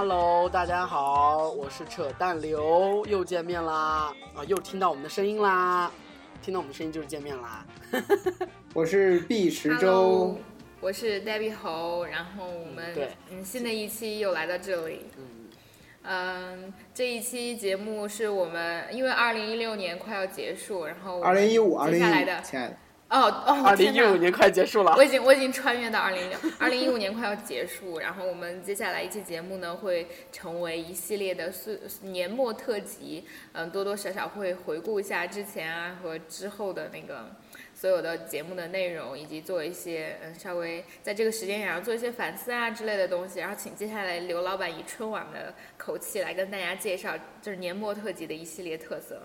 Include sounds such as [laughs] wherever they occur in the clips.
Hello，大家好，我是扯淡刘，又见面啦！啊，又听到我们的声音啦！听到我们的声音就是见面啦！[laughs] 我是毕池洲 Hello，我是 Debbie 侯，然后我们对嗯新的一期又来到这里，嗯，嗯，这一期节目是我们因为二零一六年快要结束，然后我们二零一五，二零一五，接下来的亲爱的，哦哦，二零一五年快结束了我，已经我已经穿越到二零一六，二零一五年快要结束，然后我们接下来一期节目呢会成为一系列的岁年末特辑，嗯，多多少少会回顾一下之前啊和之后的那个所有的节目的内容，以及做一些嗯稍微在这个时间点上做一些反思啊之类的东西。然后请接下来刘老板以春晚的口气来跟大家介绍，就是年末特辑的一系列特色。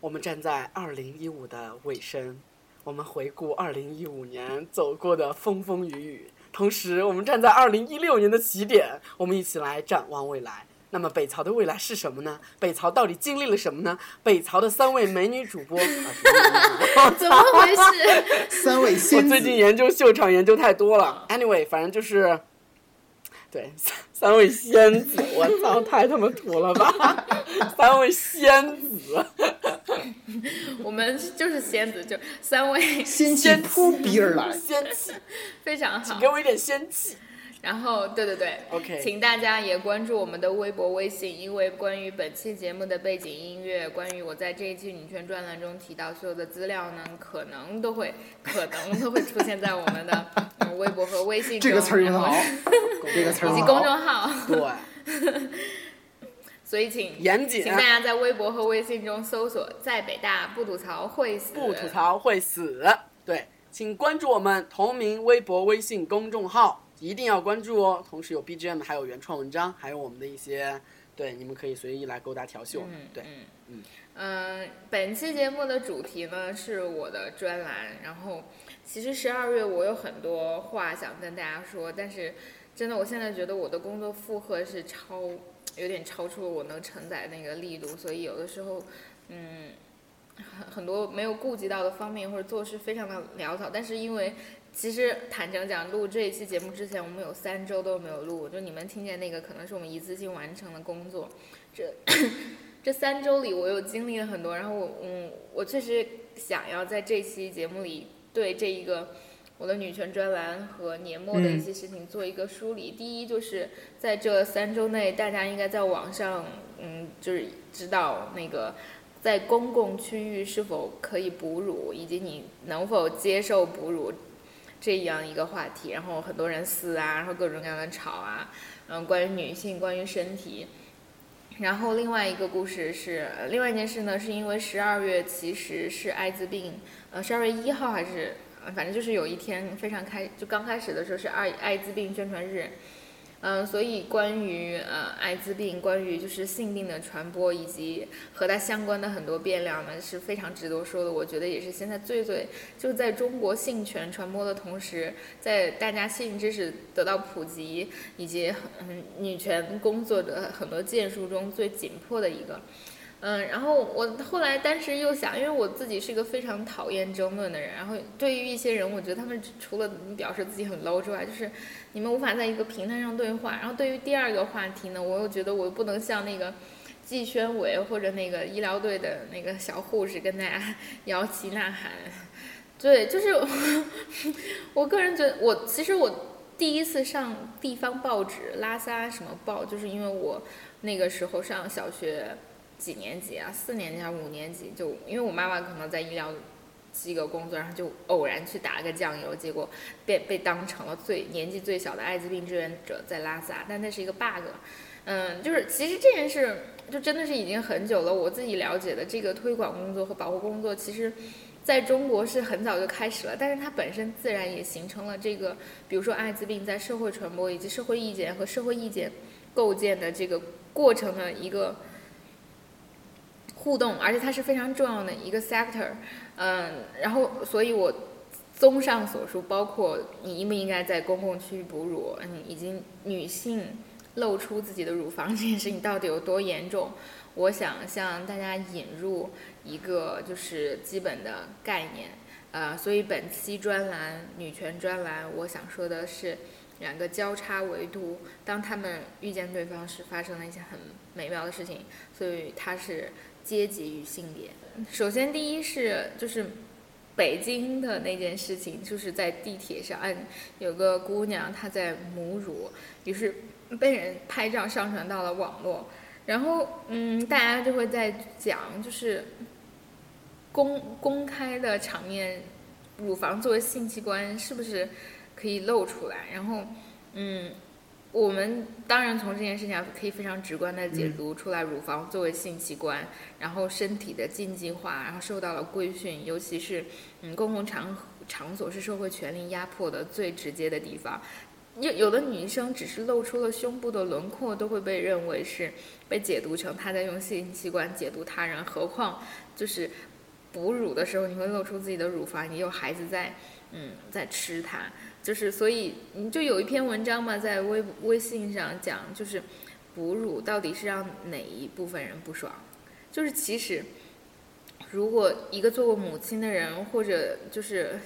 我们站在二零一五的尾声，我们回顾二零一五年走过的风风雨雨，同时我们站在二零一六年的起点，我们一起来展望未来。那么北曹的未来是什么呢？北曹到底经历了什么呢？北曹的三位美女主播，啊，主播 [laughs] 怎么回事？我 [laughs] 三位仙最近，研究秀场研究太多了。Anyway，反正就是，对三三位仙子，我操，太他妈土了吧！三位仙子，[laughs] 我们就是仙子，就三位仙气扑鼻而来。仙气，[laughs] 非常好请给。我一点仙气。然后，对对对。OK 请大家也关注我们的微博、微信，因为关于本期节目的背景音乐，关于我在这一期女权专栏中提到所有的资料呢，可能都会 [laughs] 可能都会出现在我们的、嗯、微博和微信中，这个词儿用得好，[laughs] 这个词儿以及。公众号。对，[laughs] 所以请严谨请大家在微博和微信中搜索“在北大不吐槽会死”，不吐槽会死。对，请关注我们同名微博、微信公众号，一定要关注哦。同时有 BGM，还有原创文章，还有我们的一些，对，你们可以随意来勾搭调戏我们。对，嗯嗯嗯，本期节目的主题呢是我的专栏，然后其实十二月我有很多话想跟大家说，但是真的我现在觉得我的工作负荷是超有点超出了我能承载那个力度，所以有的时候嗯很很多没有顾及到的方面或者做事非常的潦草，但是因为其实坦诚讲，录这一期节目之前，我们有三周都没有录。就你们听见那个，可能是我们一次性完成的工作。这这三周里，我又经历了很多。然后我，嗯，我确实想要在这期节目里对这一个我的女权专栏和年末的一些事情做一个梳理。第一，就是在这三周内，大家应该在网上，嗯，就是知道那个。在公共区域是否可以哺乳，以及你能否接受哺乳这样一个话题，然后很多人撕啊，然后各种各样的吵啊，嗯，关于女性，关于身体。然后另外一个故事是，另外一件事呢，是因为十二月其实是艾滋病，呃，十二月一号还是，反正就是有一天非常开，就刚开始的时候是艾艾滋病宣传日，嗯，所以关于呃艾滋病，关于就是性病的传播以及和它相关的很多变量呢，是非常值得说的。我觉得也是现在最最就是在中国性权传播的同时，在大家性知识得到普及以及嗯女权工作者很多建树中最紧迫的一个。嗯，然后我后来当时又想，因为我自己是一个非常讨厌争论的人，然后对于一些人，我觉得他们除了表示自己很 low 之外，就是你们无法在一个平台上对话。然后对于第二个话题呢，我又觉得我又不能像那个季宣伟或者那个医疗队的那个小护士跟大家 [laughs] 摇旗呐喊。对，就是我 [laughs] 个人觉得，我其实我第一次上地方报纸拉萨什么报，就是因为我那个时候上小学几年级啊，四年级还是五年级，就因为我妈妈可能在医疗机构工作，然后就偶然去打了个酱油，结果被被当成了最年纪最小的艾滋病志愿者在拉萨，但那是一个 bug。嗯，就是其实这件事就真的是已经很久了。我自己了解的这个推广工作和保护工作，其实在中国是很早就开始了，但是它本身自然也形成了这个，比如说艾滋病在社会传播以及社会意见和社会意见构建的这个过程的一个互动，而且它是非常重要的一个 sector。嗯，然后所以我综上所述，包括你应不应该在公共区域哺乳，嗯，以及女性露出自己的乳房这件事情到底有多严重，我想向大家引入一个就是基本的概念。呃，所以本期专栏女权专栏，我想说的是，两个交叉维度，当他们遇见对方时，发生了一些很美妙的事情。所以它是阶级与性别。首先，第一是就是北京的那件事情，就是在地铁上，按有个姑娘她在母乳，于是被人拍照上传到了网络，然后嗯，大家就会在讲，就是公公开的场面，乳房作为性器官是不是可以露出来？然后嗯。我们当然从这件事情上可以非常直观的解读出来，乳房作为性器官，然后身体的禁忌化，然后受到了规训，尤其是嗯公共场场所是社会权力压迫的最直接的地方。有有的女生只是露出了胸部的轮廓，都会被认为是被解读成她在用性器官解读他人，何况就是哺乳的时候你会露出自己的乳房，你有孩子在嗯在吃它。就是，所以你就有一篇文章嘛，在微微信上讲，就是哺乳到底是让哪一部分人不爽？就是其实，如果一个做过母亲的人，或者就是，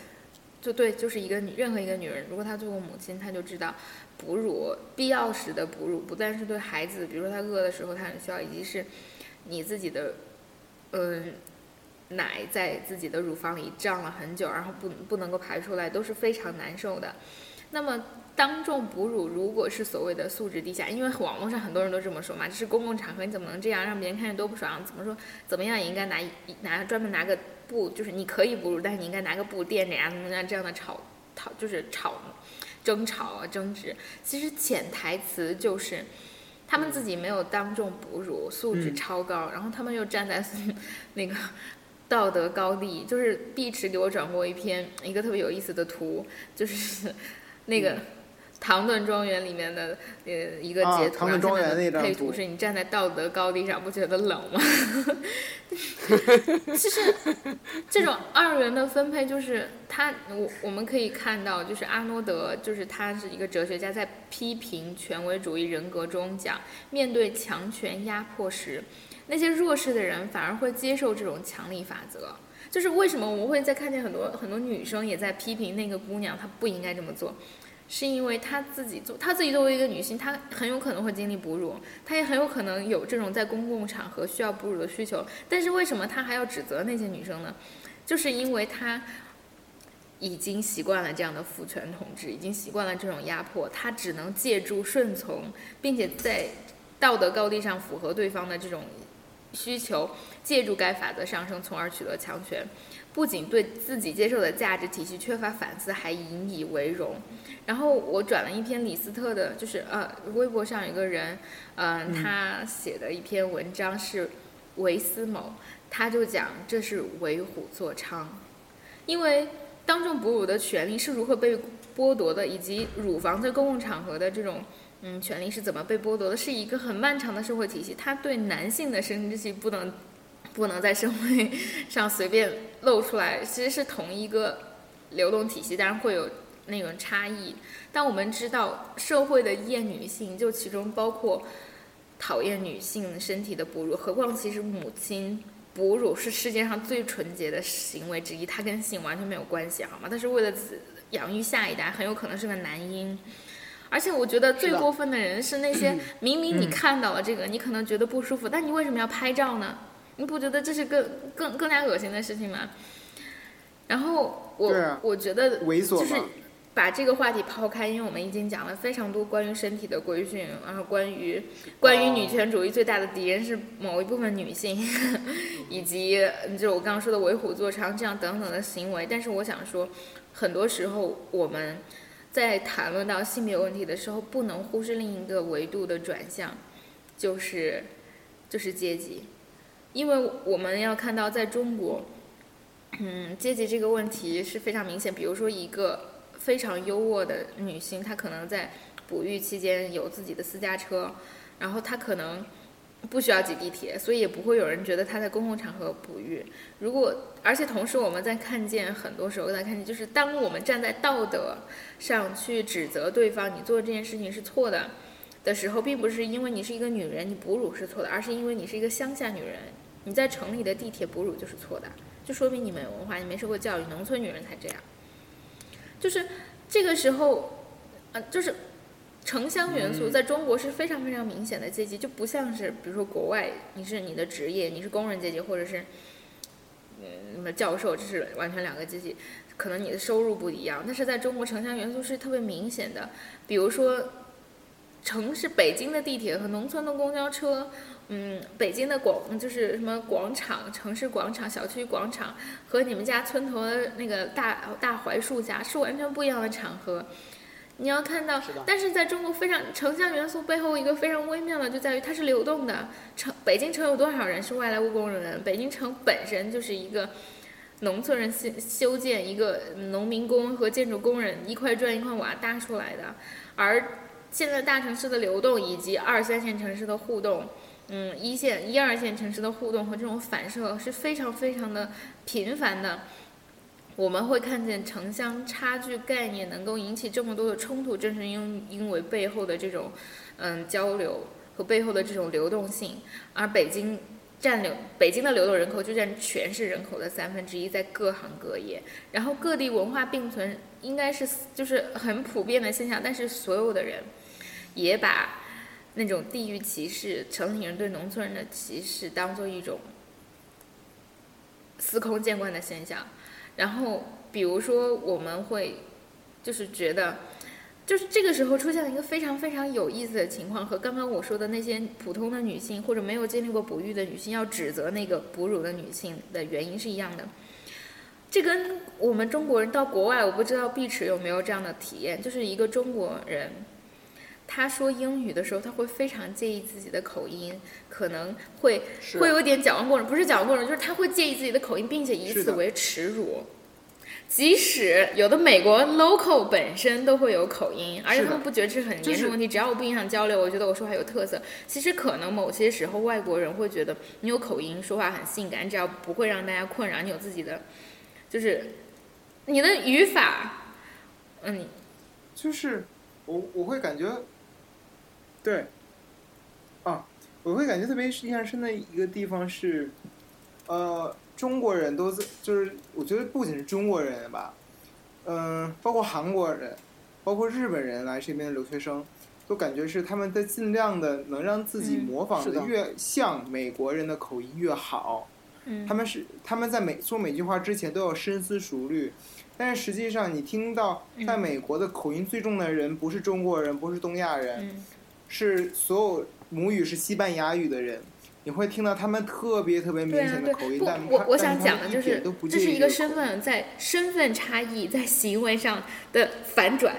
就对，就是一个任何一个女人，如果她做过母亲，她就知道，哺乳必要时的哺乳，不但是对孩子，比如说他饿的时候他很需要，以及是你自己的，嗯。奶在自己的乳房里胀了很久，然后不不能够排出来，都是非常难受的。那么当众哺乳，如果是所谓的素质低下，因为网络上很多人都这么说嘛，这是公共场合，你怎么能这样让别人看见多不爽？怎么说？怎么样也应该拿拿专门拿个布，就是你可以哺乳，但是你应该拿个布垫着呀，怎么样这样的吵吵就是吵争吵啊争执。其实潜台词就是他们自己没有当众哺乳，素质超高，然后他们又站在 [laughs] 那个。道德高地，就是碧池给我转过一篇一个特别有意思的图，就是那个唐顿庄园里面的呃一个截图，然后配图是你站在道德高地上，不觉得冷吗？[laughs] 其实这种 [laughs] 二元的分配，就是他我我们可以看到，就是阿诺德，就是他是一个哲学家，在批评权威主义人格中讲，面对强权压迫时。那些弱势的人反而会接受这种强力法则，就是为什么我们会在看见很多很多女生也在批评那个姑娘，她不应该这么做，是因为她自己做，她自己作为一个女性，她很有可能会经历哺乳，她也很有可能有这种在公共场合需要哺乳的需求，但是为什么她还要指责那些女生呢？就是因为她已经习惯了这样的父权统治，已经习惯了这种压迫，她只能借助顺从，并且在道德高地上符合对方的这种。需求借助该法则上升，从而取得强权，不仅对自己接受的价值体系缺乏反思，还引以为荣。然后我转了一篇李斯特的，就是呃，微博上有个人，嗯，他写的一篇文章是维斯某，他就讲这是为虎作伥，因为当众哺乳的权利是如何被剥夺的，以及乳房在公共场合的这种。嗯，权利是怎么被剥夺的？是一个很漫长的社会体系，它对男性的生殖器不能，不能在社会上随便露出来。其实是同一个流动体系，当然会有那种差异。但我们知道，社会的厌女性，就其中包括讨厌女性身体的哺乳。何况，其实母亲哺乳是世界上最纯洁的行为之一，它跟性完全没有关系，好吗？但是为了养育下一代，很有可能是个男婴。而且我觉得最过分的人是那些明明你看到了这个，你可能觉得不舒服，但你为什么要拍照呢？你不觉得这是更更更加恶心的事情吗？然后我我觉得就是把这个话题抛开，因为我们已经讲了非常多关于身体的规训，然后关于关于女权主义最大的敌人是某一部分女性，[laughs] 以及就是我刚刚说的为虎作伥这样等等的行为。但是我想说，很多时候我们。在谈论到性别问题的时候，不能忽视另一个维度的转向，就是，就是阶级，因为我们要看到，在中国，嗯，阶级这个问题是非常明显。比如说，一个非常优渥的女性，她可能在哺育期间有自己的私家车，然后她可能。不需要挤地铁，所以也不会有人觉得他在公共场合哺育。如果，而且同时我们在看见很多时候在看见，就是当我们站在道德上去指责对方，你做这件事情是错的的时候，并不是因为你是一个女人，你哺乳是错的，而是因为你是一个乡下女人，你在城里的地铁哺乳就是错的，就说明你没文化，你没受过教育，农村女人才这样。就是这个时候。呃，就是城乡元素在中国是非常非常明显的阶级，就不像是比如说国外，你是你的职业，你是工人阶级，或者是嗯什么教授，这是完全两个阶级，可能你的收入不一样。但是在中国，城乡元素是特别明显的，比如说城市北京的地铁和农村的公交车。嗯，北京的广就是什么广场、城市广场、小区广场，和你们家村头的那个大大槐树下是完全不一样的场合。你要看到，但是在中国非常城乡元素背后一个非常微妙的，就在于它是流动的。城北京城有多少人是外来务工人员？北京城本身就是一个农村人修修建一个农民工和建筑工人一块砖一块瓦搭出来的，而现在大城市的流动以及二三线城市的互动。嗯，一线、一二线城市的互动和这种反射是非常非常的频繁的。我们会看见城乡差距概念能够引起这么多的冲突，正是因因为背后的这种嗯交流和背后的这种流动性。而北京占流北京的流动人口就占全市人口的三分之一，在各行各业。然后各地文化并存，应该是就是很普遍的现象。但是所有的人也把。那种地域歧视，城里人对农村人的歧视，当做一种司空见惯的现象。然后，比如说，我们会就是觉得，就是这个时候出现了一个非常非常有意思的情况，和刚刚我说的那些普通的女性或者没有经历过哺育的女性要指责那个哺乳的女性的原因是一样的。这跟我们中国人到国外，我不知道碧池有没有这样的体验，就是一个中国人。他说英语的时候，他会非常介意自己的口音，可能会会有点矫枉过正，不是矫枉过正，就是他会介意自己的口音，并且以此为耻辱。即使有的美国 local 本身都会有口音，而且他们不觉得这是很严重问题，只要我不影响交流，我觉得我说话有特色。其实可能某些时候外国人会觉得你有口音，说话很性感，只要不会让大家困扰，你有自己的，就是你的语法，嗯，就是我我会感觉。对，啊，我会感觉特别印象深的一个地方是，呃，中国人都在，就是我觉得不仅是中国人吧，嗯，包括韩国人，包括日本人来这边的留学生，都感觉是他们在尽量的能让自己模仿的越像美国人的口音越好。嗯，他们是他们在每说每句话之前都要深思熟虑，但是实际上你听到在美国的口音最重的人不是中国人，不是东亚人。是所有母语是西班牙语的人，你会听到他们特别特别明显的口音。但我我想讲的就是，这是一个身份在身份差异在行为上的反转。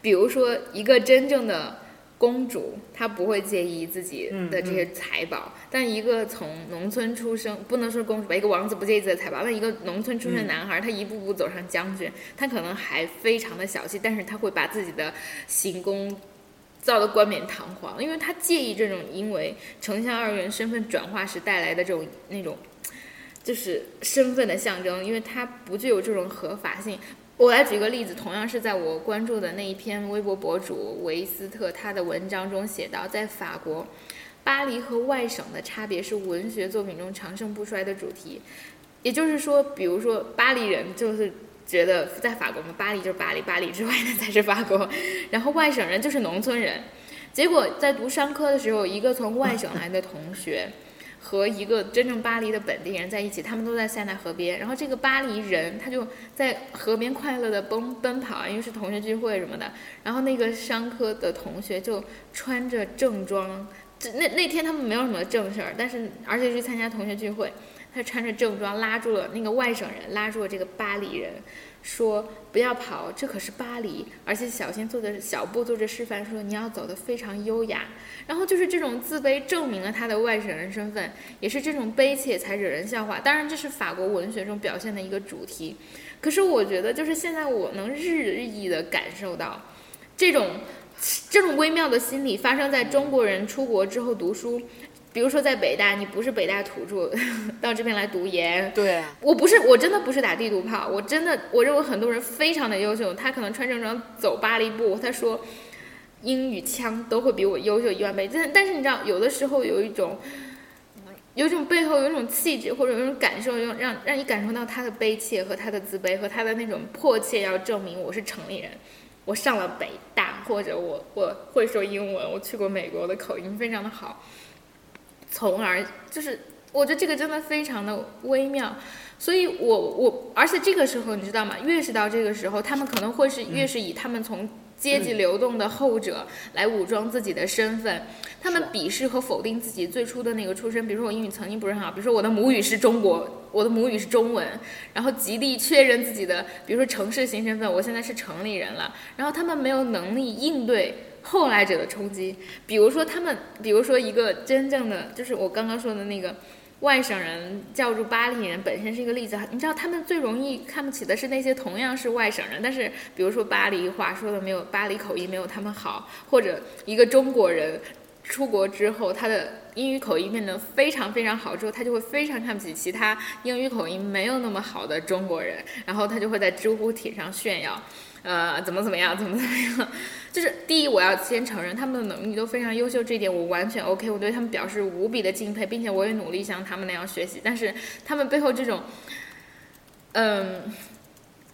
比如说，一个真正的公主，她不会介意自己的这些财宝；但一个从农村出生，不能说公主吧，一个王子不介意自己的财宝；那一个农村出生的男孩，他一步步走上将军，他可能还非常的小气，但是他会把自己的行宫。造的冠冕堂皇，因为他介意这种因为城乡二元身份转化时带来的这种那种，就是身份的象征，因为它不具有这种合法性。我来举个例子，同样是在我关注的那一篇微博博主维斯特他的文章中写到，在法国，巴黎和外省的差别是文学作品中长盛不衰的主题。也就是说，比如说巴黎人就是。觉得在法国嘛，巴黎就是巴黎，巴黎之外的才是法国。[laughs] 然后外省人就是农村人。结果在读商科的时候，一个从外省来的同学和一个真正巴黎的本地人在一起，他们都在塞纳河边。然后这个巴黎人他就在河边快乐的奔 [laughs] 奔跑，因为是同学聚会什么的。然后那个商科的同学就穿着正装，那那天他们没有什么正事儿，但是而且是参加同学聚会。他穿着正装，拉住了那个外省人，拉住了这个巴黎人，说：“不要跑，这可是巴黎，而且小心做着小步做着示范，说你要走得非常优雅。”然后就是这种自卑证明了他的外省人身份，也是这种悲切才惹人笑话。当然，这是法国文学中表现的一个主题。可是我觉得，就是现在我能日益的感受到，这种这种微妙的心理发生在中国人出国之后读书。比如说在北大，你不是北大土著，[laughs] 到这边来读研。对，我不是，我真的不是打地图炮，我真的，我认为很多人非常的优秀，他可能穿正装走八黎步，他说英语腔都会比我优秀一万倍。但但是你知道，有的时候有一种，有一种背后有一种气质或者有一种感受，让让让你感受到他的悲切和他的自卑和他的那种迫切要证明我是城里人。我上了北大，或者我我会说英文，我去过美国，我的口音非常的好，从而就是我觉得这个真的非常的微妙。所以我我而且这个时候你知道吗？越是到这个时候，他们可能会是越是以他们从阶级流动的后者来武装自己的身份，他们鄙视和否定自己最初的那个出身。比如说我英语曾经不是很好，比如说我的母语是中国，我的母语是中文，然后极力确认自己的，比如说城市型身份，我现在是城里人了。然后他们没有能力应对后来者的冲击，比如说他们，比如说一个真正的就是我刚刚说的那个。外省人叫住巴黎人本身是一个例子，你知道他们最容易看不起的是那些同样是外省人，但是比如说巴黎话说的没有巴黎口音没有他们好，或者一个中国人出国之后他的英语口音变得非常非常好之后，他就会非常看不起其他英语口音没有那么好的中国人，然后他就会在知乎帖上炫耀。呃，怎么怎么样，怎么怎么样？[laughs] 就是第一，我要先承认他们的能力都非常优秀，这一点我完全 OK，我对他们表示无比的敬佩，并且我也努力像他们那样学习。但是他们背后这种，嗯，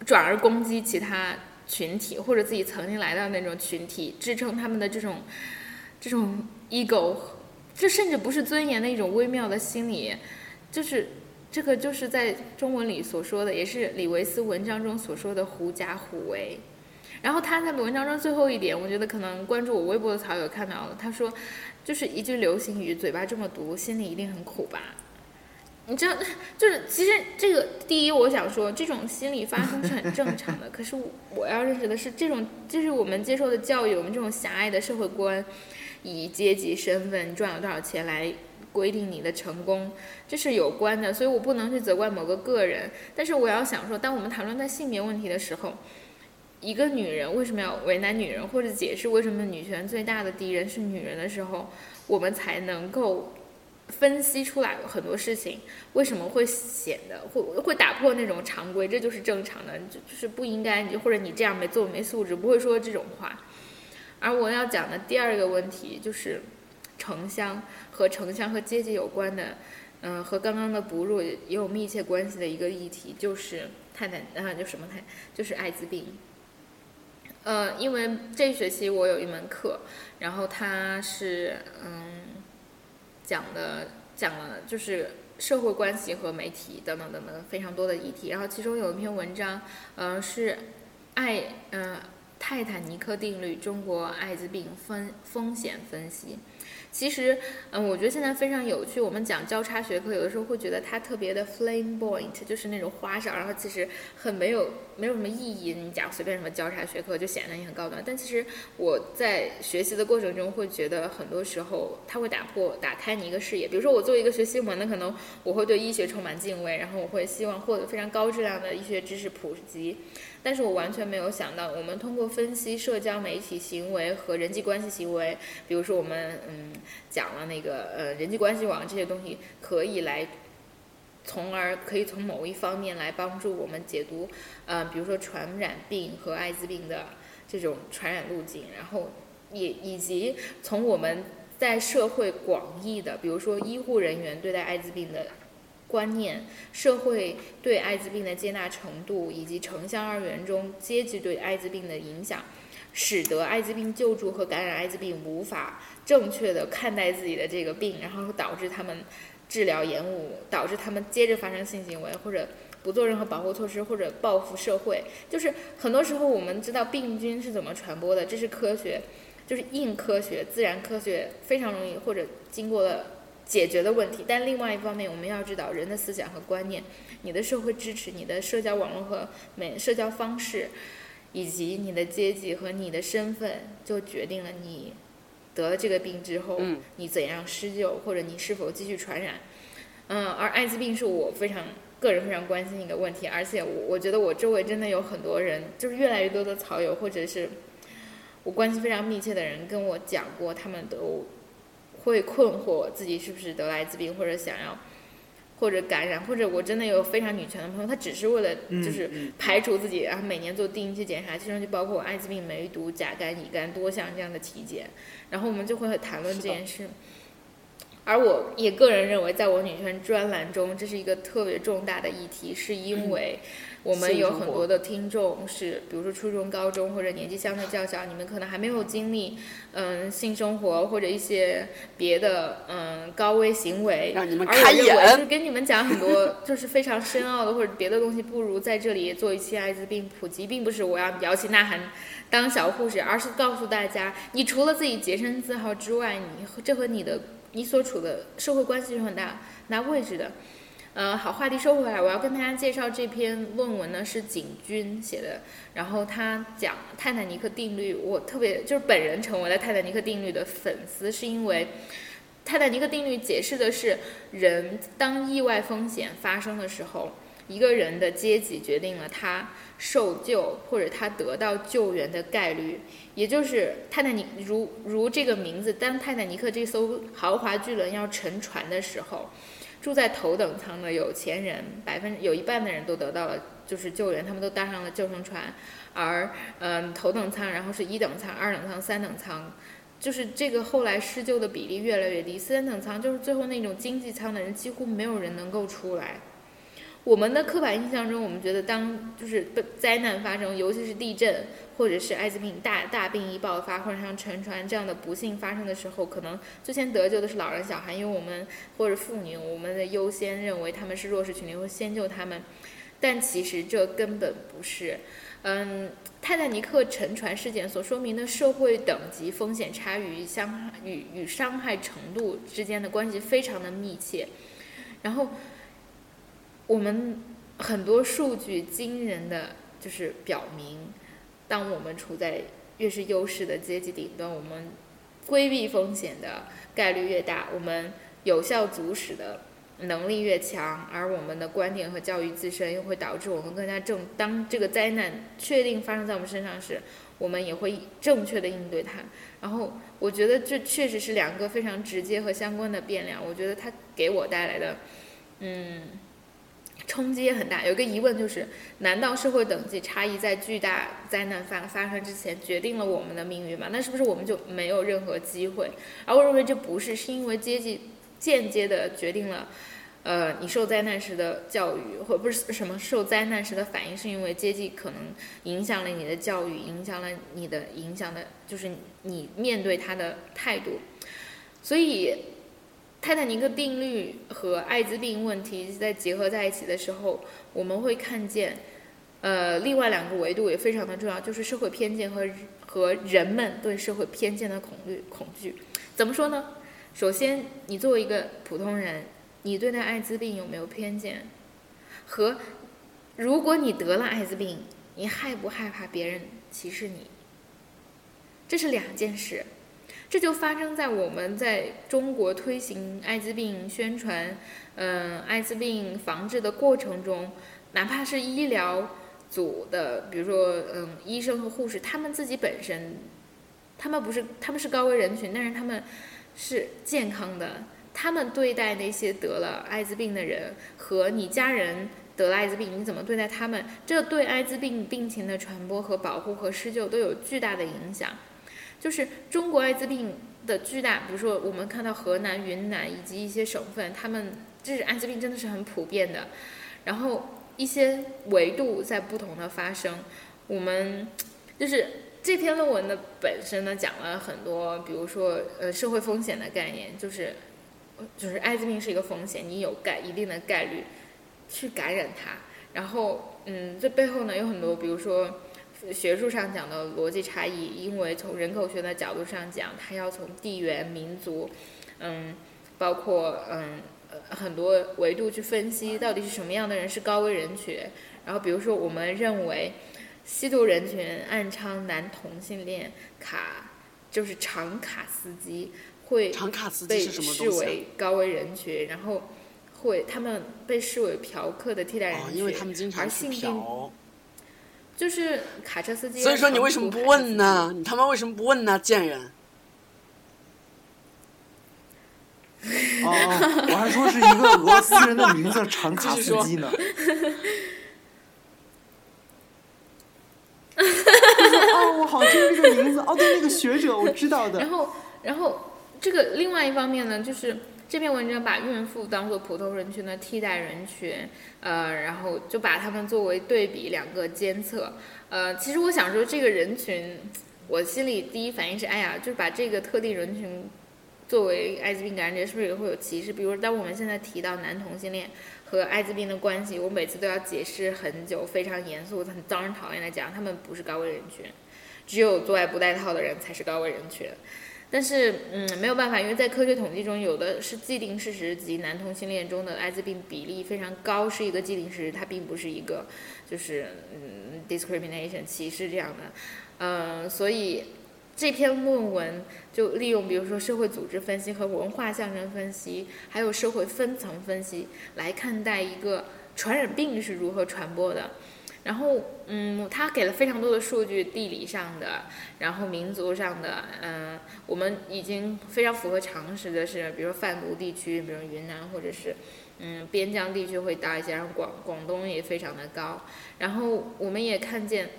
转而攻击其他群体或者自己曾经来到那种群体，支撑他们的这种这种 ego，这甚至不是尊严的一种微妙的心理，就是。这个就是在中文里所说的，也是李维斯文章中所说的“狐假虎威”。然后他在文章中最后一点，我觉得可能关注我微博的草友看到了，他说，就是一句流行语：“嘴巴这么毒，心里一定很苦吧？”你知道，[laughs] 就是其实这个第一，我想说，这种心理发生是很正常的。可是我要认识的是，这种就是我们接受的教育，我们这种狭隘的社会观，以阶级身份赚了多少钱来。规定你的成功，这是有关的，所以我不能去责怪某个个人。但是我要想说，当我们谈论在性别问题的时候，一个女人为什么要为难女人，或者解释为什么女权最大的敌人是女人的时候，我们才能够分析出来很多事情为什么会显得会会打破那种常规，这就是正常的，就就是不应该你，或者你这样没做没素质，不会说这种话。而我要讲的第二个问题就是城乡。和城乡和阶级有关的，嗯，和刚刚的哺乳也有密切关系的一个议题，就是太太啊，就什么太，就是艾滋病。呃，因为这学期我有一门课，然后它是嗯，讲的讲了就是社会关系和媒体等等等等非常多的议题，然后其中有一篇文章，呃，是艾嗯泰坦尼克定律中国艾滋病风风险分析。其实，嗯，我觉得现在非常有趣。我们讲交叉学科，有的时候会觉得它特别的 flamboyant，就是那种花哨，然后其实很没有没有什么意义。你讲随便什么交叉学科，就显得你很高端。但其实我在学习的过程中，会觉得很多时候它会打破、打开你一个视野。比如说，我作为一个学新闻的，可能我会对医学充满敬畏，然后我会希望获得非常高质量的医学知识普及。但是我完全没有想到，我们通过分析社交媒体行为和人际关系行为，比如说我们嗯讲了那个呃人际关系网这些东西，可以来，从而可以从某一方面来帮助我们解读，呃比如说传染病和艾滋病的这种传染路径，然后也以及从我们在社会广义的，比如说医护人员对待艾滋病的。观念、社会对艾滋病的接纳程度，以及城乡二元中阶级对艾滋病的影响，使得艾滋病救助和感染艾滋病无法正确的看待自己的这个病，然后导致他们治疗延误，导致他们接着发生性行为，或者不做任何保护措施，或者报复社会。就是很多时候我们知道病菌是怎么传播的，这是科学，就是硬科学、自然科学非常容易，或者经过了。解决的问题，但另外一方面，我们要知道人的思想和观念，你的社会支持、你的社交网络和美社交方式，以及你的阶级和你的身份，就决定了你得了这个病之后，你怎样施救，或者你是否继续传染。嗯，而艾滋病是我非常个人非常关心一个问题，而且我我觉得我周围真的有很多人，就是越来越多的草友，或者是我关系非常密切的人跟我讲过，他们都。会困惑自己是不是得了艾滋病，或者想要，或者感染，或者我真的有非常女权的朋友，她只是为了就是排除自己，然后每年做定期检查，其中就包括艾滋病、梅毒、甲肝、乙肝多项这样的体检，然后我们就会谈论这件事。而我也个人认为，在我女权专栏中，这是一个特别重大的议题，是因为我们有很多的听众是，比如说初中、高中或者年纪相对较小，你们可能还没有经历，嗯，性生活或者一些别的，嗯，高危行为，让你们开眼。就是跟你们讲很多就是非常深奥的或者别的东西，不如在这里做一期艾滋病普及，并不是我要摇旗呐喊当小护士，而是告诉大家，你除了自己洁身自好之外，你这和你的。你所处的社会关系是很大拿位置的，呃，好，话题收回来，我要跟大家介绍这篇论文呢，是景军写的，然后他讲泰坦尼克定律，我特别就是本人成为了泰坦尼克定律的粉丝，是因为泰坦尼克定律解释的是人当意外风险发生的时候，一个人的阶级决定了他。受救或者他得到救援的概率，也就是泰坦尼如如这个名字，当泰坦尼克这艘豪华巨轮要沉船的时候，住在头等舱的有钱人百分有一半的人都得到了就是救援，他们都搭上了救生船，而嗯头等舱，然后是一等舱、二等舱、三等舱，就是这个后来施救的比例越来越低，三等舱就是最后那种经济舱的人几乎没有人能够出来。我们的刻板印象中，我们觉得当就是灾难发生，尤其是地震或者是艾滋病大大病一爆发，或者像沉船这样的不幸发生的时候，可能最先得救的是老人小孩，因为我们或者妇女，我们的优先认为他们是弱势群体，会先救他们。但其实这根本不是。嗯，泰坦尼克沉船事件所说明的社会等级风险差与相与与伤害程度之间的关系非常的密切。然后。我们很多数据惊人的就是表明，当我们处在越是优势的阶级顶端，我们规避风险的概率越大，我们有效阻止的能力越强，而我们的观点和教育自身又会导致我们更加正。当这个灾难确定发生在我们身上时，我们也会正确的应对它。然后，我觉得这确实是两个非常直接和相关的变量。我觉得它给我带来的，嗯。冲击也很大。有个疑问就是：难道社会等级差异在巨大灾难发发生之前决定了我们的命运吗？那是不是我们就没有任何机会？而我认为这不是，是因为阶级间接的决定了，呃，你受灾难时的教育，或不是什么受灾难时的反应，是因为阶级可能影响了你的教育，影响了你的影响的，就是你面对他的态度。所以。泰坦尼克定律和艾滋病问题在结合在一起的时候，我们会看见，呃，另外两个维度也非常的重要，就是社会偏见和和人们对社会偏见的恐惧恐惧。怎么说呢？首先，你作为一个普通人，你对待艾滋病有没有偏见？和如果你得了艾滋病，你害不害怕别人歧视你？这是两件事。这就发生在我们在中国推行艾滋病宣传，嗯，艾滋病防治的过程中，哪怕是医疗组的，比如说，嗯，医生和护士，他们自己本身，他们不是，他们是高危人群，但是他们是健康的，他们对待那些得了艾滋病的人和你家人得了艾滋病，你怎么对待他们？这对艾滋病病情的传播和保护和施救都有巨大的影响。就是中国艾滋病的巨大，比如说我们看到河南、云南以及一些省份，他们就是艾滋病真的是很普遍的，然后一些维度在不同的发生。我们就是这篇论文的本身呢，讲了很多，比如说呃社会风险的概念，就是就是艾滋病是一个风险，你有概一定的概率去感染它。然后嗯，这背后呢有很多，比如说。学术上讲的逻辑差异，因为从人口学的角度上讲，它要从地缘、民族，嗯，包括嗯呃很多维度去分析，到底是什么样的人是高危人群。然后比如说，我们认为吸毒人群、暗娼男同性恋、卡就是长卡司机会被视为高危人群，然后会他们被视为嫖客的替代人群，而性病。就是卡车司机。所以说你为什么不问呢？你他妈为什么不问呢？贱人！哦，我还说是一个俄罗斯人的名字长 [laughs] 卡司机呢。哦，我好听这个名字。哦，对，那个学者我知道的。然后，然后这个另外一方面呢，就是这篇文章把孕妇当做普通人群的替代人群，呃，然后就把他们作为对比两个监测。呃，其实我想说，这个人群，我心里第一反应是，哎呀，就是把这个特定人群作为艾滋病感染者，是不是也会有歧视？比如，当我们现在提到男同性恋和艾滋病的关系，我每次都要解释很久，非常严肃、很招人讨厌的讲，他们不是高危人群，只有做爱不带套的人才是高危人群。但是，嗯，没有办法，因为在科学统计中，有的是既定事实及男同性恋中的艾滋病比例非常高，是一个既定事实，它并不是一个，就是嗯，discrimination 歧视这样的，嗯，所以这篇论文就利用比如说社会组织分析和文化象征分析，还有社会分层分析来看待一个传染病是如何传播的。然后，嗯，他给了非常多的数据，地理上的，然后民族上的，嗯，我们已经非常符合常识的是，比如说贩毒地区，比如云南或者是，嗯，边疆地区会大一些，然后广广东也非常的高。然后我们也看见，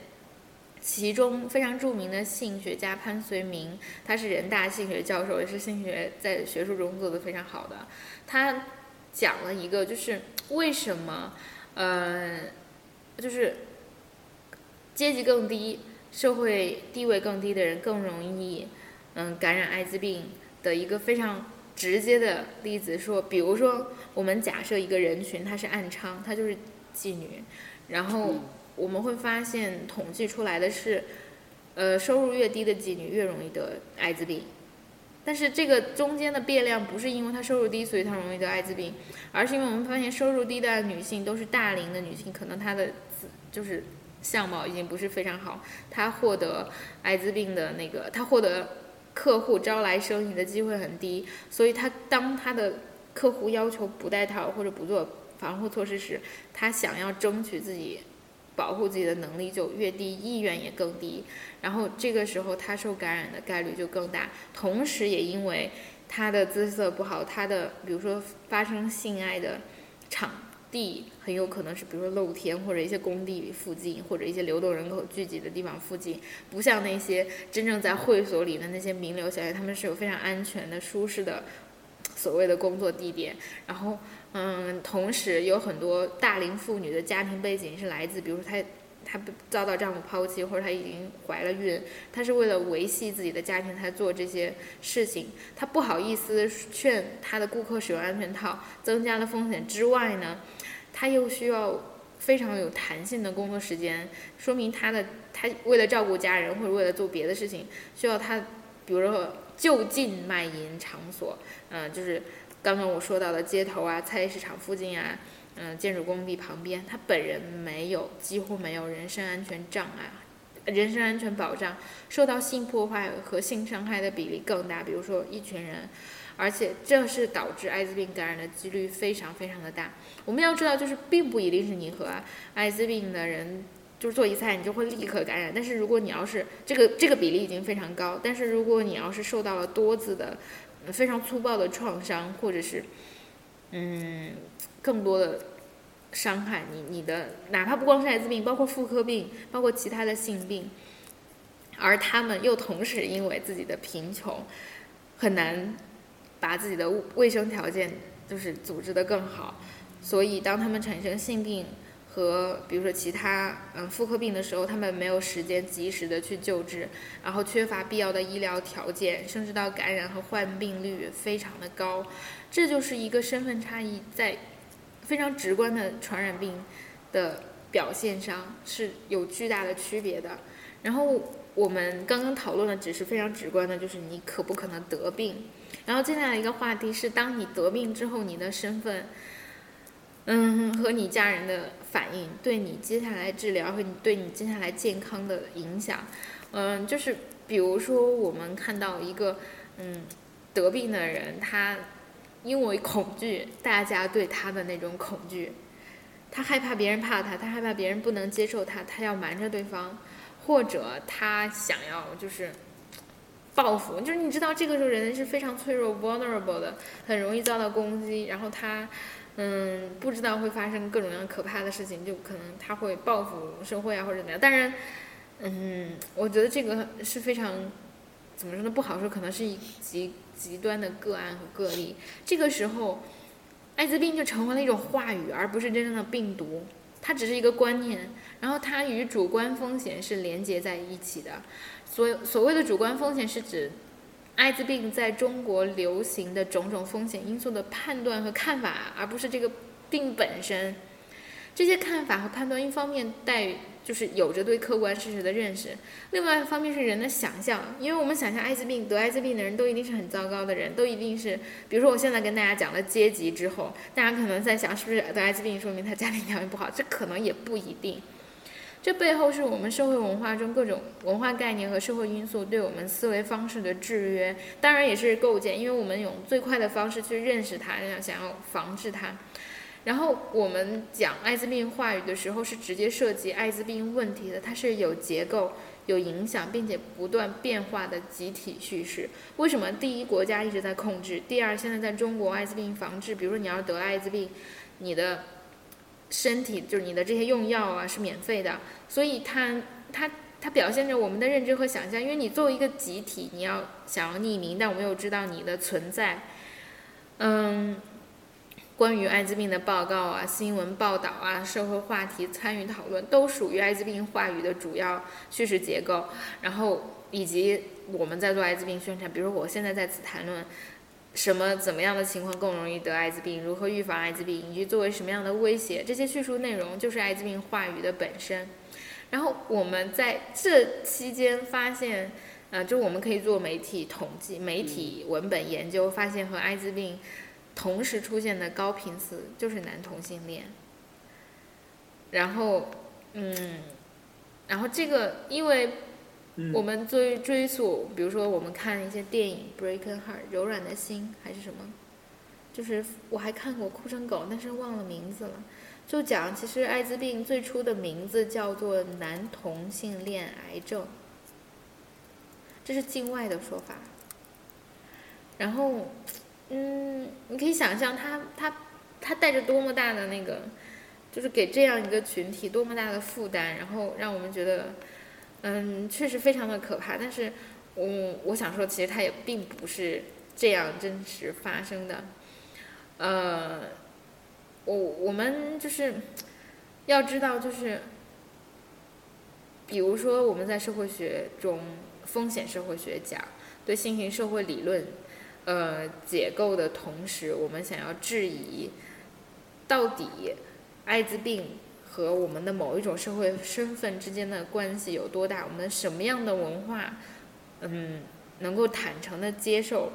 其中非常著名的性学家潘绥铭，他是人大性学教授，也是性学在学术中做的非常好的。他讲了一个，就是为什么，嗯。就是阶级更低、社会地位更低的人更容易，嗯，感染艾滋病的一个非常直接的例子，说，比如说，我们假设一个人群，她是暗娼，她就是妓女，然后我们会发现统计出来的是，呃，收入越低的妓女越容易得艾滋病，但是这个中间的变量不是因为她收入低，所以她容易得艾滋病，而是因为我们发现收入低的女性都是大龄的女性，可能她的。就是相貌已经不是非常好，他获得艾滋病的那个，他获得客户招来生意的机会很低，所以他当他的客户要求不戴套或者不做防护措施时，他想要争取自己保护自己的能力就越低，意愿也更低，然后这个时候他受感染的概率就更大，同时也因为他的姿色不好，他的比如说发生性爱的场。地很有可能是，比如说露天或者一些工地附近，或者一些流动人口聚集的地方附近，不像那些真正在会所里的那些名流小姐，他们是有非常安全的、舒适的所谓的工作地点。然后，嗯，同时有很多大龄妇女的家庭背景是来自，比如说她她遭到丈夫抛弃，或者她已经怀了孕，她是为了维系自己的家庭才做这些事情，她不好意思劝她的顾客使用安全套，增加了风险之外呢。他又需要非常有弹性的工作时间，说明他的他为了照顾家人或者为了做别的事情，需要他，比如说就近卖淫场所，嗯，就是刚刚我说到的街头啊、菜市场附近啊，嗯，建筑工地旁边，他本人没有几乎没有人身安全障碍，人身安全保障，受到性破坏和性伤害的比例更大，比如说一群人。而且这是导致艾滋病感染的几率非常非常的大。我们要知道，就是并不一定是你和艾滋病的人就是做一次，你就会立刻感染。但是如果你要是这个这个比例已经非常高，但是如果你要是受到了多次的非常粗暴的创伤，或者是嗯更多的伤害，你你的哪怕不光是艾滋病，包括妇科病，包括其他的性病，而他们又同时因为自己的贫穷很难。把自己的卫生条件就是组织的更好，所以当他们产生性病和比如说其他嗯妇科病的时候，他们没有时间及时的去救治，然后缺乏必要的医疗条件，甚至到感染和患病率非常的高，这就是一个身份差异在非常直观的传染病的表现上是有巨大的区别的。然后我们刚刚讨论的只是非常直观的，就是你可不可能得病。然后接下来一个话题是，当你得病之后，你的身份，嗯，和你家人的反应，对你接下来治疗和你对你接下来健康的影响，嗯，就是比如说我们看到一个，嗯，得病的人，他因为恐惧，大家对他的那种恐惧，他害怕别人怕他，他害怕别人不能接受他，他要瞒着对方，或者他想要就是。报复就是你知道，这个时候人是非常脆弱、vulnerable 的，很容易遭到攻击。然后他，嗯，不知道会发生各种各样可怕的事情，就可能他会报复社会啊，或者怎么样。当然，嗯，我觉得这个是非常怎么说呢？不好说，可能是一极极端的个案和个例。这个时候，艾滋病就成为了一种话语，而不是真正的病毒。它只是一个观念，然后它与主观风险是连接在一起的。所所谓的主观风险是指艾滋病在中国流行的种种风险因素的判断和看法，而不是这个病本身。这些看法和判断，一方面带就是有着对客观事实的认识，另外一方面是人的想象，因为我们想象艾滋病得艾滋病的人都一定是很糟糕的人，都一定是，比如说我现在跟大家讲了阶级之后，大家可能在想是不是得艾滋病说明他家庭条件不好，这可能也不一定，这背后是我们社会文化中各种文化概念和社会因素对我们思维方式的制约，当然也是构建，因为我们用最快的方式去认识它，想要防治它。然后我们讲艾滋病话语的时候，是直接涉及艾滋病问题的，它是有结构、有影响，并且不断变化的集体叙事。为什么第一国家一直在控制？第二，现在在中国艾滋病防治，比如说你要得艾滋病，你的身体就是你的这些用药啊是免费的，所以它它它表现着我们的认知和想象。因为你作为一个集体，你要想要匿名，但我们又知道你的存在，嗯。关于艾滋病的报告啊、新闻报道啊、社会话题参与讨论，都属于艾滋病话语的主要叙事结构。然后以及我们在做艾滋病宣传，比如我现在在此谈论什么怎么样的情况更容易得艾滋病，如何预防艾滋病，以及作为什么样的威胁，这些叙述内容就是艾滋病话语的本身。然后我们在这期间发现，呃，就我们可以做媒体统计、媒体文本研究，发现和艾滋病。同时出现的高频词就是男同性恋，然后，嗯，然后这个，因为我们追追溯，比如说我们看一些电影《Breaking Heart》柔软的心还是什么，就是我还看过《哭成狗》，但是忘了名字了，就讲其实艾滋病最初的名字叫做男同性恋癌症，这是境外的说法，然后。嗯，你可以想象他他他带着多么大的那个，就是给这样一个群体多么大的负担，然后让我们觉得，嗯，确实非常的可怕。但是，我我想说，其实它也并不是这样真实发生的。呃，我我们就是要知道，就是比如说我们在社会学中，风险社会学讲对新型社会理论。呃，解构的同时，我们想要质疑，到底艾滋病和我们的某一种社会身份之间的关系有多大？我们什么样的文化，嗯，能够坦诚的接受？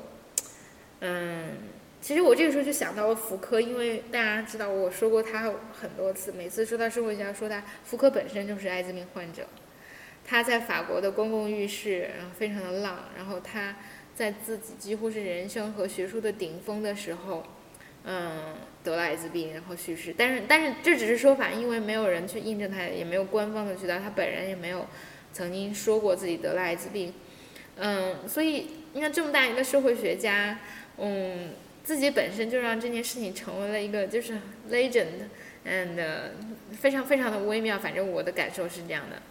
嗯，其实我这个时候就想到了福柯，因为大家知道我说过他很多次，每次说到社会学家，说他福柯本身就是艾滋病患者，他在法国的公共浴室，然后非常的浪，然后他。在自己几乎是人生和学术的顶峰的时候，嗯，得了艾滋病，然后去世。但是，但是这只是说法，因为没有人去印证他，也没有官方的渠道，他本人也没有曾经说过自己得了艾滋病。嗯，所以你看这么大一个社会学家，嗯，自己本身就让这件事情成为了一个就是 legend，and 非常非常的微妙。反正我的感受是这样的。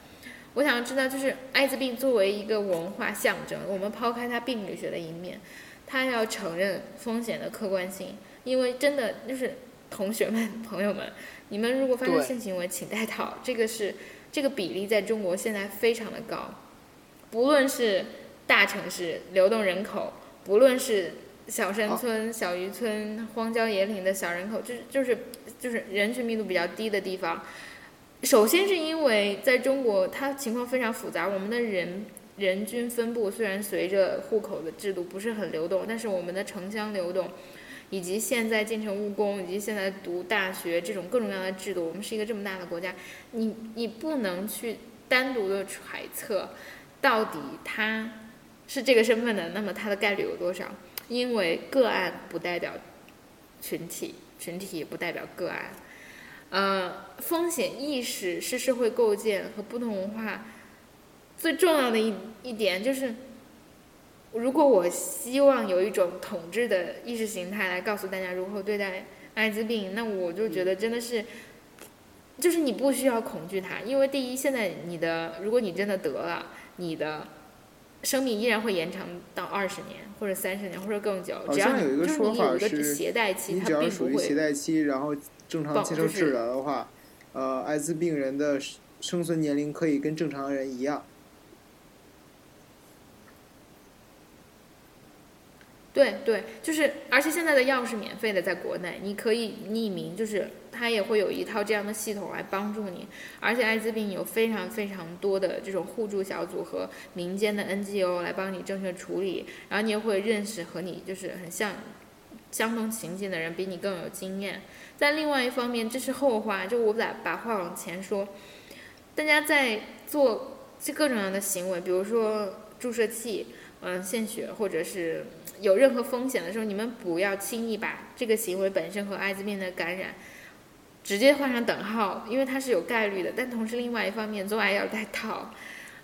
我想要知道，就是艾滋病作为一个文化象征，我们抛开它病理学的一面，它要承认风险的客观性。因为真的就是同学们、朋友们，你们如果发生性行为，请带套。这个是这个比例在中国现在非常的高，不论是大城市流动人口，不论是小山村、小渔村、荒郊野岭的小人口，就是就是就是人群密度比较低的地方。首先是因为在中国，它情况非常复杂。我们的人人均分布虽然随着户口的制度不是很流动，但是我们的城乡流动，以及现在进城务工，以及现在读大学这种各种各样的制度，我们是一个这么大的国家，你你不能去单独的揣测，到底他是这个身份的，那么他的概率有多少？因为个案不代表群体，群体也不代表个案。呃，风险意识是社会构建和不同文化最重要的一一点，就是如果我希望有一种统治的意识形态来告诉大家如何对待艾滋病，那我就觉得真的是，就是你不需要恐惧它，因为第一，现在你的如果你真的得了，你的生命依然会延长到二十年或者三十年或者更久。好只要像有一个你就是说法你有一个是携带期，你它只要属于并不会携带期，然后正常接受治疗的话，呃，艾滋病人的生存年龄可以跟正常人一样。对对，就是，而且现在的药是免费的，在国内你可以匿名，就是它也会有一套这样的系统来帮助你。而且艾滋病有非常非常多的这种互助小组和民间的 NGO 来帮你正确处理，然后你也会认识和你就是很像相同情境的人，比你更有经验。在另外一方面，这是后话，就我把把话往前说，大家在做这各种各样的行为，比如说注射器、嗯献血，或者是有任何风险的时候，你们不要轻易把这个行为本身和艾滋病的感染直接画上等号，因为它是有概率的。但同时，另外一方面，做爱要带套。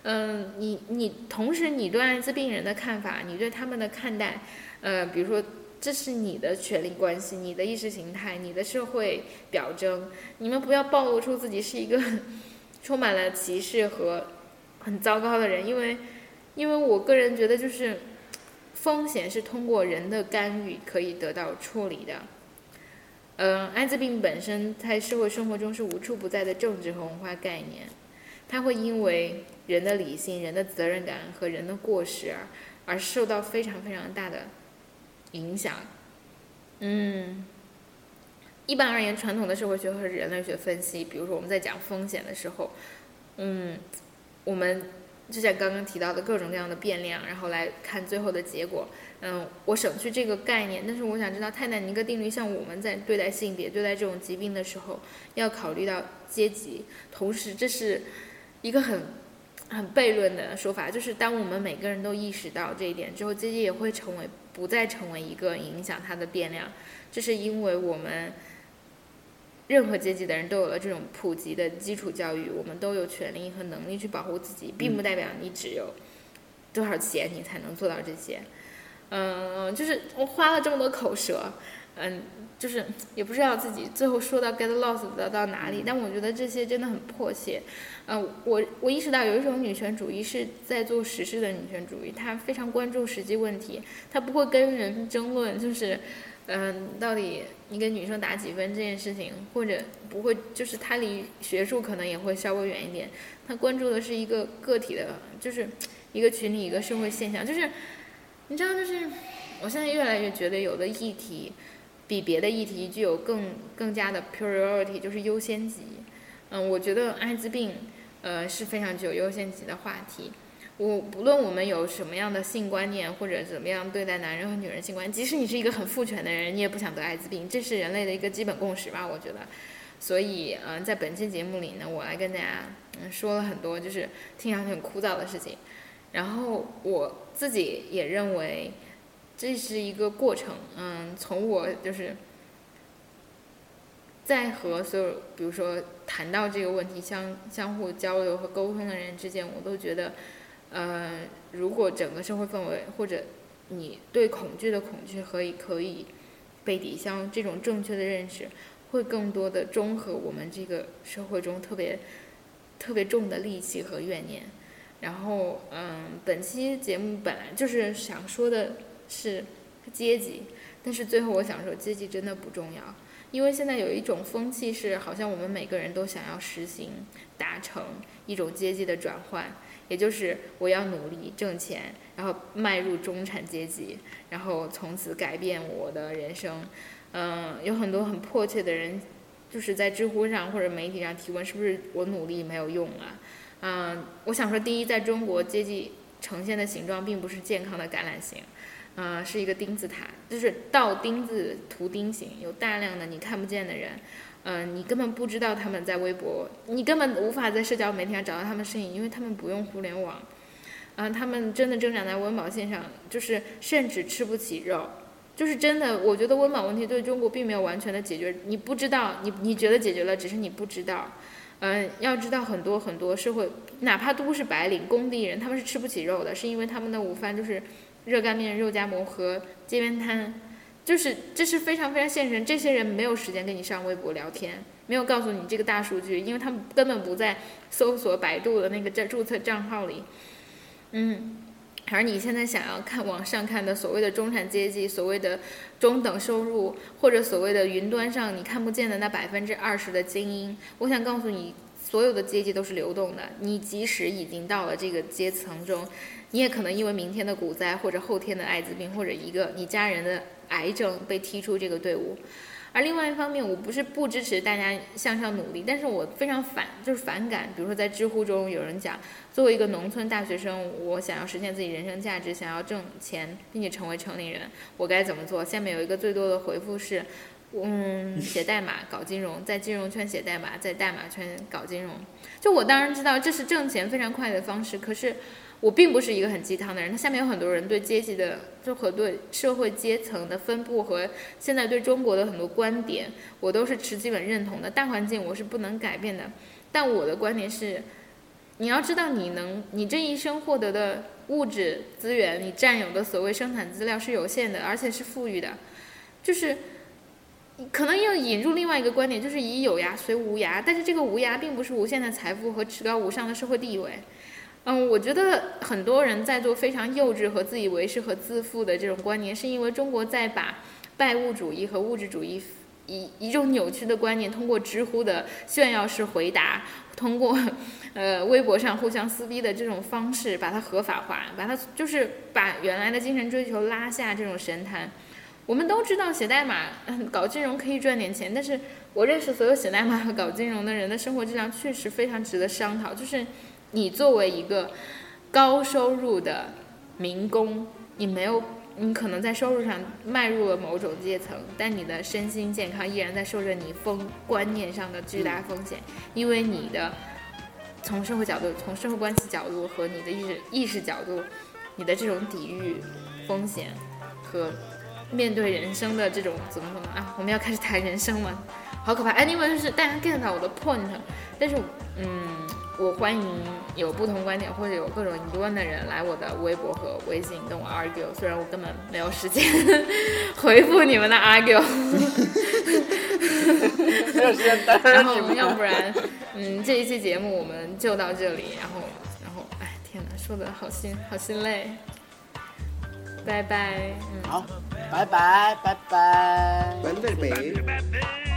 嗯，你你同时你对艾滋病人的看法，你对他们的看待，呃，比如说这是你的权利关系、你的意识形态、你的社会表征，你们不要暴露出自己是一个 [laughs] 充满了歧视和很糟糕的人，因为因为我个人觉得就是风险是通过人的干预可以得到处理的。嗯，艾滋病本身在社会生活中是无处不在的政治和文化概念，它会因为人的理性、人的责任感和人的过失而而受到非常非常大的影响。嗯，一般而言，传统的社会学和人类学分析，比如说我们在讲风险的时候，嗯，我们就像刚刚提到的各种各样的变量，然后来看最后的结果。嗯，我省去这个概念，但是我想知道泰坦尼克定律，像我们在对待性别、对待这种疾病的时候，要考虑到阶级，同时这是一个很很悖论的说法，就是当我们每个人都意识到这一点之后，阶级也会成为不再成为一个影响它的变量，这是因为我们任何阶级的人都有了这种普及的基础教育，我们都有权利和能力去保护自己，并不代表你只有多少钱你才能做到这些。嗯，就是我花了这么多口舌，嗯，就是也不知道自己最后说到 get lost 到到哪里，但我觉得这些真的很迫切。嗯，我我意识到有一种女权主义是在做实事的女权主义，她非常关注实际问题，她不会跟人争论，就是嗯，到底你给女生打几分这件事情，或者不会，就是他离学术可能也会稍微远一点，他关注的是一个个体的，就是一个群体一个社会现象，就是。你知道，就是我现在越来越觉得，有的议题比别的议题具有更更加的 priority，就是优先级。嗯，我觉得艾滋病，呃，是非常具有优先级的话题。我不论我们有什么样的性观念，或者怎么样对待男人和女人性观，即使你是一个很父权的人，你也不想得艾滋病，这是人类的一个基本共识吧？我觉得。所以，嗯，在本期节目里呢，我来跟大家嗯说了很多，就是听上去很枯燥的事情。然后我自己也认为，这是一个过程。嗯，从我就是在和所有，比如说谈到这个问题相相互交流和沟通的人之间，我都觉得，呃，如果整个社会氛围或者你对恐惧的恐惧可以可以被抵消，这种正确的认识会更多的中和我们这个社会中特别特别重的戾气和怨念。然后，嗯，本期节目本来就是想说的是阶级，但是最后我想说，阶级真的不重要，因为现在有一种风气是，好像我们每个人都想要实行达成一种阶级的转换，也就是我要努力挣钱，然后迈入中产阶级，然后从此改变我的人生。嗯，有很多很迫切的人，就是在知乎上或者媒体上提问，是不是我努力没有用啊？嗯，我想说，第一，在中国阶级呈现的形状并不是健康的橄榄形，嗯，是一个金字塔，就是倒钉子图钉形，有大量的你看不见的人，嗯，你根本不知道他们在微博，你根本无法在社交媒体上找到他们身影，因为他们不用互联网，嗯，他们真的挣扎在温饱线上，就是甚至吃不起肉，就是真的，我觉得温饱问题对中国并没有完全的解决，你不知道，你你觉得解决了，只是你不知道。嗯，要知道很多很多社会，哪怕都是白领、工地人，他们是吃不起肉的，是因为他们的午饭就是热干面、肉夹馍和街边摊，就是这是非常非常现实。这些人没有时间跟你上微博聊天，没有告诉你这个大数据，因为他们根本不在搜索百度的那个在注册账号里。嗯，而你现在想要看网上看的所谓的中产阶级，所谓的中等收入，或者所谓的云端上你看不见的那百分之二十的精英，我想告诉你，所有的阶级都是流动的。你即使已经到了这个阶层中，你也可能因为明天的股灾，或者后天的艾滋病，或者一个你家人的癌症被踢出这个队伍。而另外一方面，我不是不支持大家向上努力，但是我非常反，就是反感。比如说在知乎中有人讲，作为一个农村大学生，我想要实现自己人生价值，想要挣钱，并且成为成年人，我该怎么做？下面有一个最多的回复是，嗯，[laughs] 写代码搞金融，在金融圈写代码，在代码圈搞金融。就我当然知道这是挣钱非常快的方式，可是。我并不是一个很鸡汤的人，他下面有很多人对阶级的，就和对社会阶层的分布和现在对中国的很多观点，我都是持基本认同的。大环境我是不能改变的，但我的观点是，你要知道你能，你这一生获得的物质资源，你占有的所谓生产资料是有限的，而且是富裕的，就是，可能要引入另外一个观点，就是以有涯随无涯，但是这个无涯并不是无限的财富和至高无上的社会地位。嗯，我觉得很多人在做非常幼稚和自以为是和自负的这种观念，是因为中国在把拜物主义和物质主义一一种扭曲的观念，通过知乎的炫耀式回答，[laughs] 通过呃微博上互相撕逼的这种方式，把它合法化，把它就是把原来的精神追求拉下这种神坛。我们都知道写代码、[laughs] 搞金融可以赚点钱，但是我认识所有写代码和 [laughs] 搞金融的人的生活质量确实非常值得商讨，就是。你作为一个高收入的民工，你没有，你可能在收入上迈入了某种阶层，但你的身心健康依然在受着你风观念上的巨大风险，因为你的从社会角度、从社会关系角度和你的意识意识角度，你的这种抵御风险和面对人生的这种怎么怎么啊？我们要开始谈人生了，好可怕！Anyway，就是大家 get 到我的 point，但是嗯。我欢迎有不同观点或者有各种疑问的人来我的微博和微信跟我 argue，虽然我根本没有时间回复你们的 argue，没有时间然后要不然，嗯，这一期节目我们就到这里，然后，然后，哎，天哪，说的好心好心累，拜拜，嗯，好，拜拜，拜拜，拜拜。